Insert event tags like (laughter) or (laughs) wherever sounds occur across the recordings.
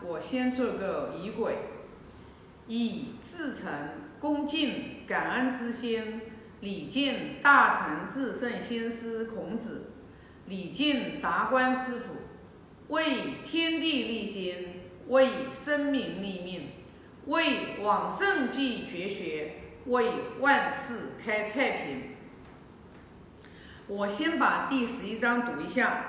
我先做个仪轨，以至诚、恭敬、感恩之心，礼敬大成至圣先师孔子，礼敬达观师傅，为天地立心，为生民立命，为往圣继绝学，为万世开太平。我先把第十一章读一下。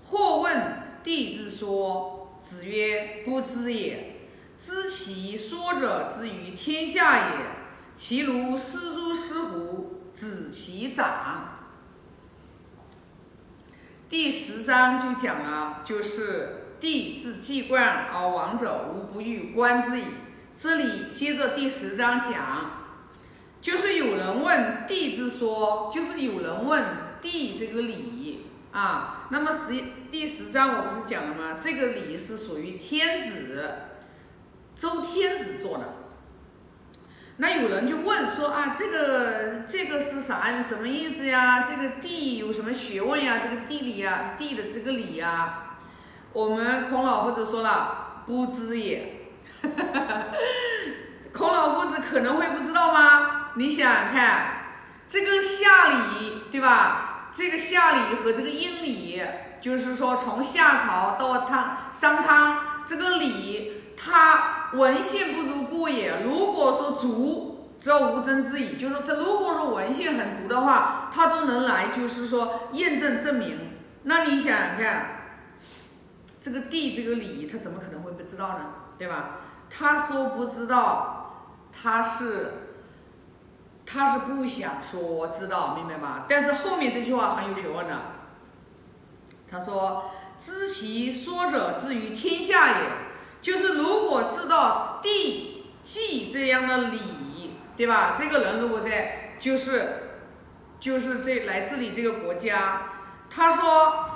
或问。帝之说，子曰：“不知也。知其说者之于天下也，其如斯诸师乎？子其长。”第十章就讲了，就是帝自既冠而亡者，无不欲观之矣。这里接着第十章讲，就是有人问帝之说，就是有人问帝这个理。啊，那么十第十章我不是讲了吗？这个礼是属于天子周天子做的。那有人就问说啊，这个这个是啥什么意思呀？这个地有什么学问呀？这个地理呀，地的这个理呀，我们孔老夫子说了，不知也。(laughs) 孔老夫子可能会不知道吗？你想想看，这个下礼对吧？这个夏礼和这个殷礼，就是说从夏朝到汤商汤，这个礼它文献不足故也。如果说足，则无争之矣。就是说，他如果说文献很足的话，他都能来，就是说验证证明。那你想想看，这个地这个礼，他怎么可能会不知道呢？对吧？他说不知道，他是。他是不想说，知道明白吗？但是后面这句话很有学问的。他说：“知其说者之于天下也，就是如果知道地既这样的礼，对吧？这个人如果在，就是就是这来治理这个国家，他说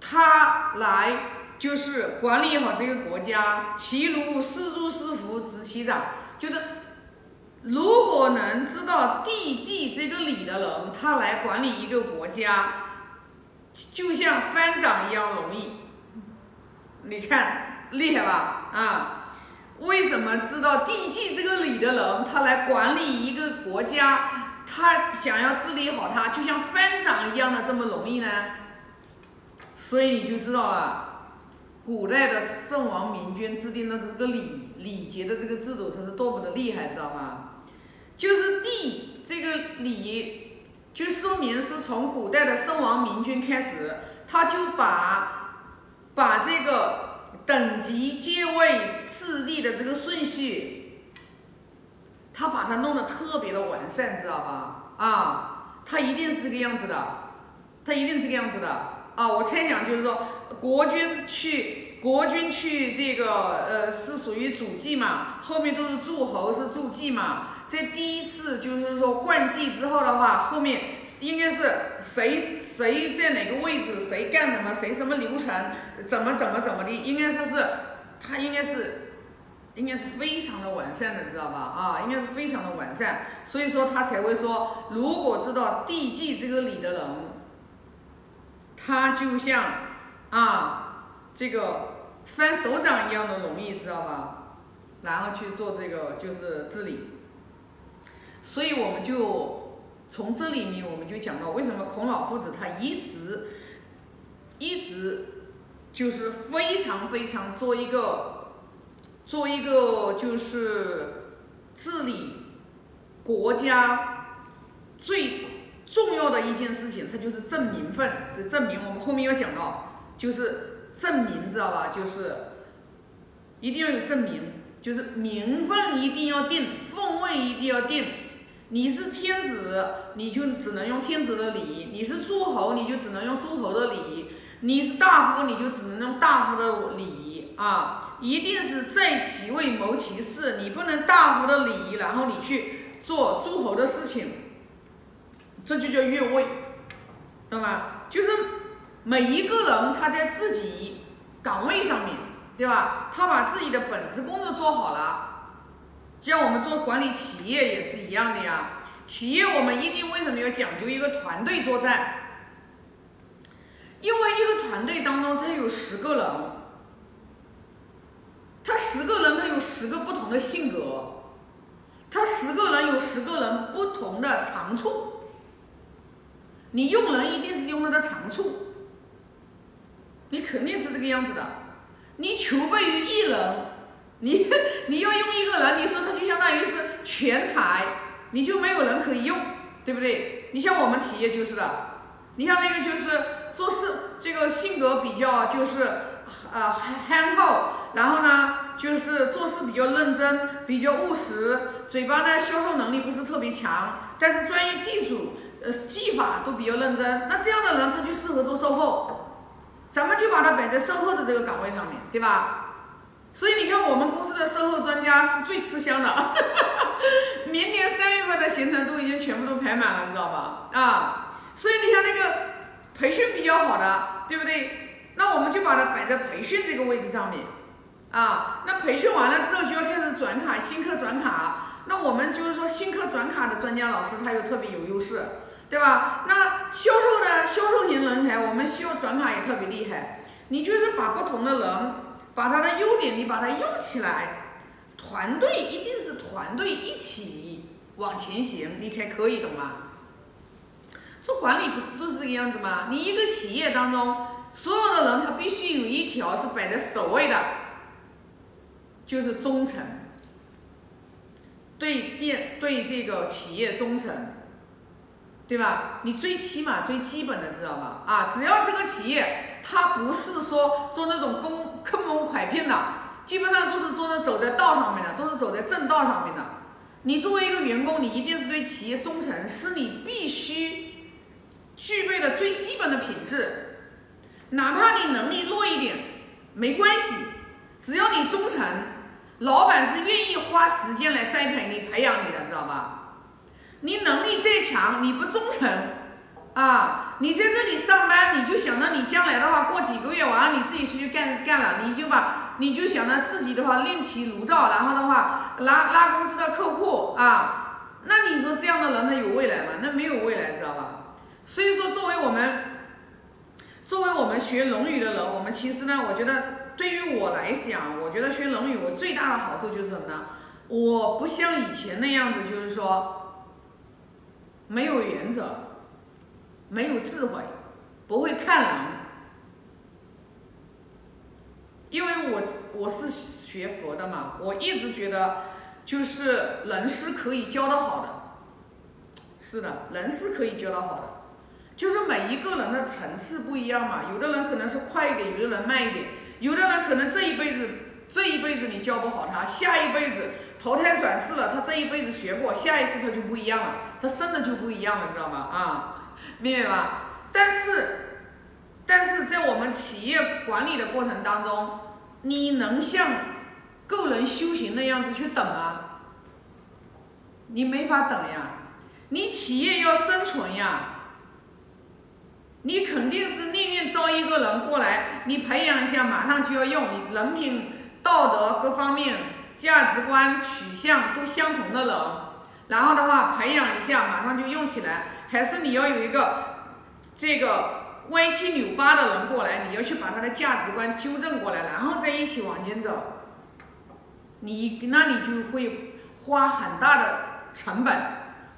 他来就是管理好这个国家，其如四诸师傅执其长，就是。”如果能知道地祭这个礼的人，他来管理一个国家，就像翻掌一样容易。你看厉害吧？啊，为什么知道地祭这个礼的人，他来管理一个国家，他想要治理好它，就像翻掌一样的这么容易呢？所以你就知道了，古代的圣王明君制定的这个礼礼节的这个制度，它是多么的厉害，知道吗？就是地这个礼，就说明是从古代的圣王明君开始，他就把把这个等级、阶位、次第的这个顺序，他把它弄得特别的完善，知道吧？啊，他一定是这个样子的，他一定是这个样子的啊！我猜想就是说，国君去，国君去这个呃是属于主祭嘛，后面都是诸侯是助祭嘛。这第一次就是说冠祭之后的话，后面应该是谁谁在哪个位置，谁干什么，谁什么流程，怎么怎么怎么的，应该说是他应该是应该是非常的完善的，知道吧？啊，应该是非常的完善，所以说他才会说，如果知道地祭这个礼的人，他就像啊这个翻手掌一样的容易，知道吧？然后去做这个就是治理。所以我们就从这里面，我们就讲到为什么孔老夫子他一直一直就是非常非常做一个做一个就是治理国家最重要的一件事情，他就是正名分，就正名。我们后面要讲到，就是正名，知道吧？就是一定要有正名，就是名分一定要定，凤位一定要定。你是天子，你就只能用天子的礼；你是诸侯，你就只能用诸侯的礼；你是大夫，你就只能用大夫的礼啊！一定是在其位谋其事，你不能大夫的礼，然后你去做诸侯的事情，这就叫越位，懂吗？就是每一个人他在自己岗位上面，对吧？他把自己的本职工作做好了。就像我们做管理企业也是一样的呀，企业我们一定为什么要讲究一个团队作战？因为一个团队当中，他有十个人，他十个人他有十个不同的性格，他十个人有十个人不同的长处。你用人一定是用他的长处，你肯定是这个样子的。你求备于一人，你 (laughs) 你要用一个人，你说他就相当于是全才，你就没有人可以用，对不对？你像我们企业就是的，你像那个就是做事这个性格比较就是呃憨厚，然后呢就是做事比较认真，比较务实，嘴巴呢销售能力不是特别强，但是专业技术。呃，技法都比较认真，那这样的人他就适合做售后，咱们就把他摆在售后的这个岗位上面，对吧？所以你看，我们公司的售后专家是最吃香的，(laughs) 明年三月份的行程都已经全部都排满了，知道吧？啊，所以你看那个培训比较好的，对不对？那我们就把它摆在培训这个位置上面，啊，那培训完了之后就要开始转卡，新客转卡，那我们就是说新客转卡的专家老师他又特别有优势。对吧？那销售的销售型人才，我们需要转卡也特别厉害。你就是把不同的人，把他的优点，你把它用起来。团队一定是团队一起往前行，你才可以懂吗？做管理不是都是这个样子吗？你一个企业当中，所有的人他必须有一条是摆在首位的，就是忠诚，对店对这个企业忠诚。对吧？你最起码最基本的知道吧？啊，只要这个企业它不是说做那种公坑蒙拐骗的，基本上都是做的走在道上面的，都是走在正道上面的。你作为一个员工，你一定是对企业忠诚，是你必须具备的最基本的品质。哪怕你能力弱一点，没关系，只要你忠诚，老板是愿意花时间来栽培你、培养你的，知道吧？你能力再强，你不忠诚啊！你在这里上班，你就想着你将来的话，过几个月完了，你自己出去干干了，你就把你就想着自己的话另起炉灶，然后的话拉拉公司的客户啊，那你说这样的人他有未来吗？那没有未来，知道吧？所以说，作为我们作为我们学《论语》的人，我们其实呢，我觉得对于我来讲，我觉得学《论语》我最大的好处就是什么呢？我不像以前那样子，就是说。没有原则，没有智慧，不会看人。因为我我是学佛的嘛，我一直觉得就是人是可以教的好的。是的，人是可以教的好的，就是每一个人的层次不一样嘛。有的人可能是快一点，有的人慢一点，有的人可能这一辈子这一辈子你教不好他，下一辈子。投胎转世了，他这一辈子学过，下一次他就不一样了，他生的就不一样了，知道吗？啊，明白吧？但是，但是在我们企业管理的过程当中，你能像个人修行那样子去等吗？你没法等呀，你企业要生存呀，你肯定是宁愿招一个人过来，你培养一下，马上就要用，你人品、道德各方面。价值观取向都相同的人，然后的话培养一下，马上就用起来。还是你要有一个这个歪七扭八的人过来，你要去把他的价值观纠正过来，然后再一起往前走。你那你就会花很大的成本。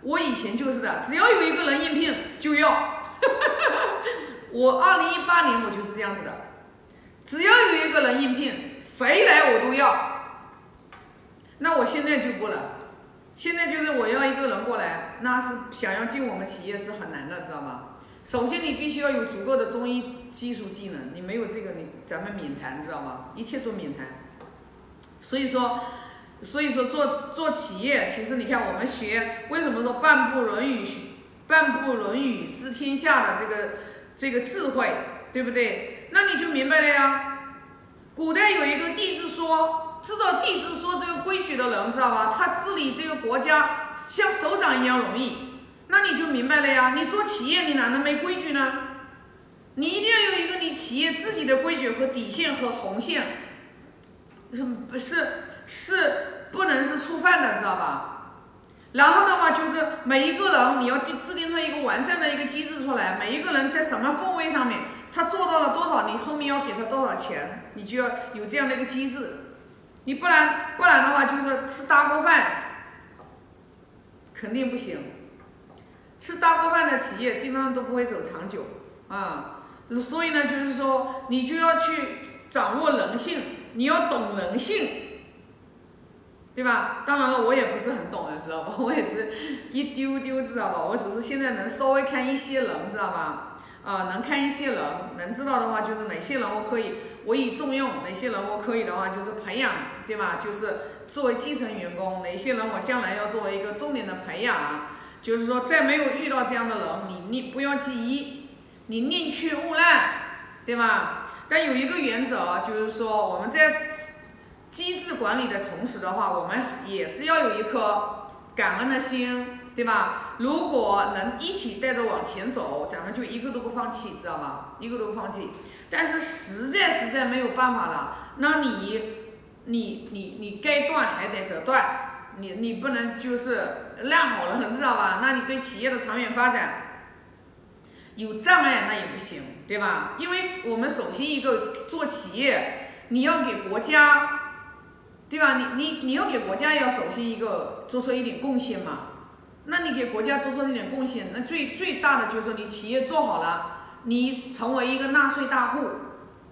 我以前就是的，只要有一个人应聘就要。(laughs) 我二零一八年我就是这样子的，只要有一个人应聘，谁来我都要。那我现在就不了，现在就是我要一个人过来，那是想要进我们企业是很难的，知道吗？首先你必须要有足够的中医基础技能，你没有这个，你咱们免谈，知道吗？一切都免谈。所以说，所以说做做企业，其实你看我们学，为什么说半部《论语》半部《论语》知天下的这个这个智慧，对不对？那你就明白了呀。古代有一个地质说。知道地支说这个规矩的人，知道吧？他治理这个国家像首长一样容易，那你就明白了呀。你做企业，你哪能没规矩呢？你一定要有一个你企业自己的规矩和底线和红线，是不是是不能是触犯的，知道吧？然后的话就是每一个人你要定制定出一个完善的一个机制出来，每一个人在什么凤位上面，他做到了多少，你后面要给他多少钱，你就要有这样的一个机制。你不然不然的话就是吃大锅饭，肯定不行。吃大锅饭的企业基本上都不会走长久啊。所以呢，就是说你就要去掌握人性，你要懂人性，对吧？当然了，我也不是很懂的，知道吧？(laughs) 我也是一丢丢，知道吧？我只是现在能稍微看一些人，知道吧？啊，能看一些人，能知道的话就是哪些人我可以我以重用，哪些人我可以的话就是培养，对吧？就是作为基层员工，哪些人我将来要作为一个重点的培养，就是说在没有遇到这样的人，你你不要记忆，你宁缺毋滥，对吧？但有一个原则，就是说我们在机制管理的同时的话，我们也是要有一颗感恩的心。对吧？如果能一起带着往前走，咱们就一个都不放弃，知道吧？一个都不放弃。但是实在实在没有办法了，那你，你你你该断还得折断，你你不能就是烂好了，知道吧？那你对企业的长远发展有障碍，那也不行，对吧？因为我们首先一个做企业，你要给国家，对吧？你你你要给国家要首先一个做出一点贡献嘛。那你给国家做出一点贡献，那最最大的就是你企业做好了，你成为一个纳税大户，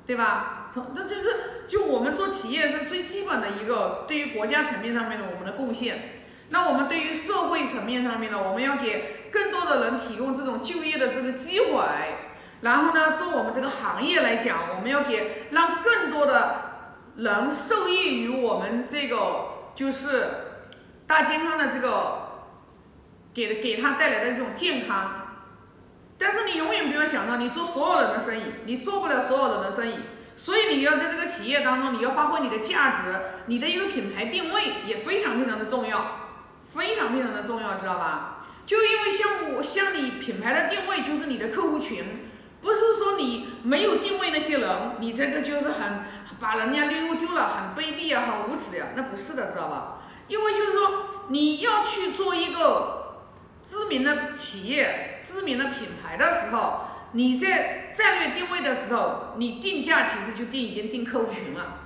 对吧？从那就是就我们做企业是最基本的一个对于国家层面上面的我们的贡献。那我们对于社会层面上面呢，我们要给更多的人提供这种就业的这个机会。然后呢，做我们这个行业来讲，我们要给让更多的人受益于我们这个就是大健康的这个。给给他带来的这种健康，但是你永远不要想到你做所有人的生意，你做不了所有人的生意，所以你要在这个企业当中，你要发挥你的价值，你的一个品牌定位也非常非常的重要，非常非常的重要，知道吧？就因为像我像你品牌的定位就是你的客户群，不是说你没有定位那些人，你这个就是很把人家溜丢了，很卑鄙啊，很无耻的呀，那不是的，知道吧？因为就是说你要去做一个。知名的企业、知名的品牌的时候，你在战略定位的时候，你定价其实就定已经定客户群了，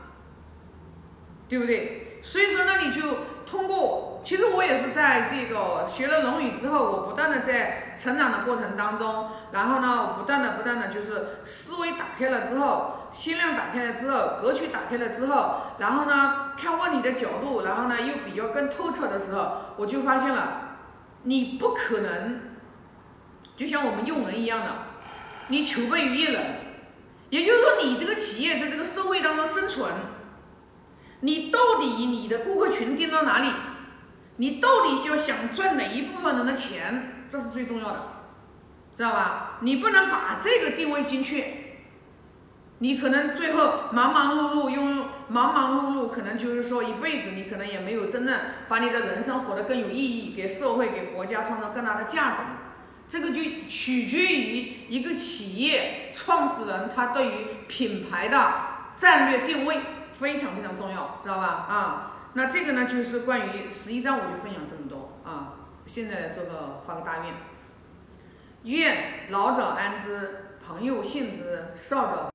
对不对？所以说呢，你就通过，其实我也是在这个学了《论语》之后，我不断的在成长的过程当中，然后呢，我不断的、不断的就是思维打开了之后，心量打开了之后，格局打开了之后，然后呢，看问题的角度，然后呢，又比较更透彻的时候，我就发现了。你不可能，就像我们用人一样的，你求备于一人，也就是说，你这个企业在这个社会当中生存，你到底你的顾客群定到哪里？你到底是要想赚哪一部分人的钱？这是最重要的，知道吧？你不能把这个定位精确。你可能最后忙忙碌碌，用忙忙碌碌，可能就是说一辈子，你可能也没有真正把你的人生活得更有意义，给社会、给国家创造更大的价值。这个就取决于一个企业创始人他对于品牌的战略定位非常非常重要，知道吧？啊，那这个呢就是关于十一章，我就分享这么多啊。现在做个发个大愿，愿老者安之，朋友信之，少者。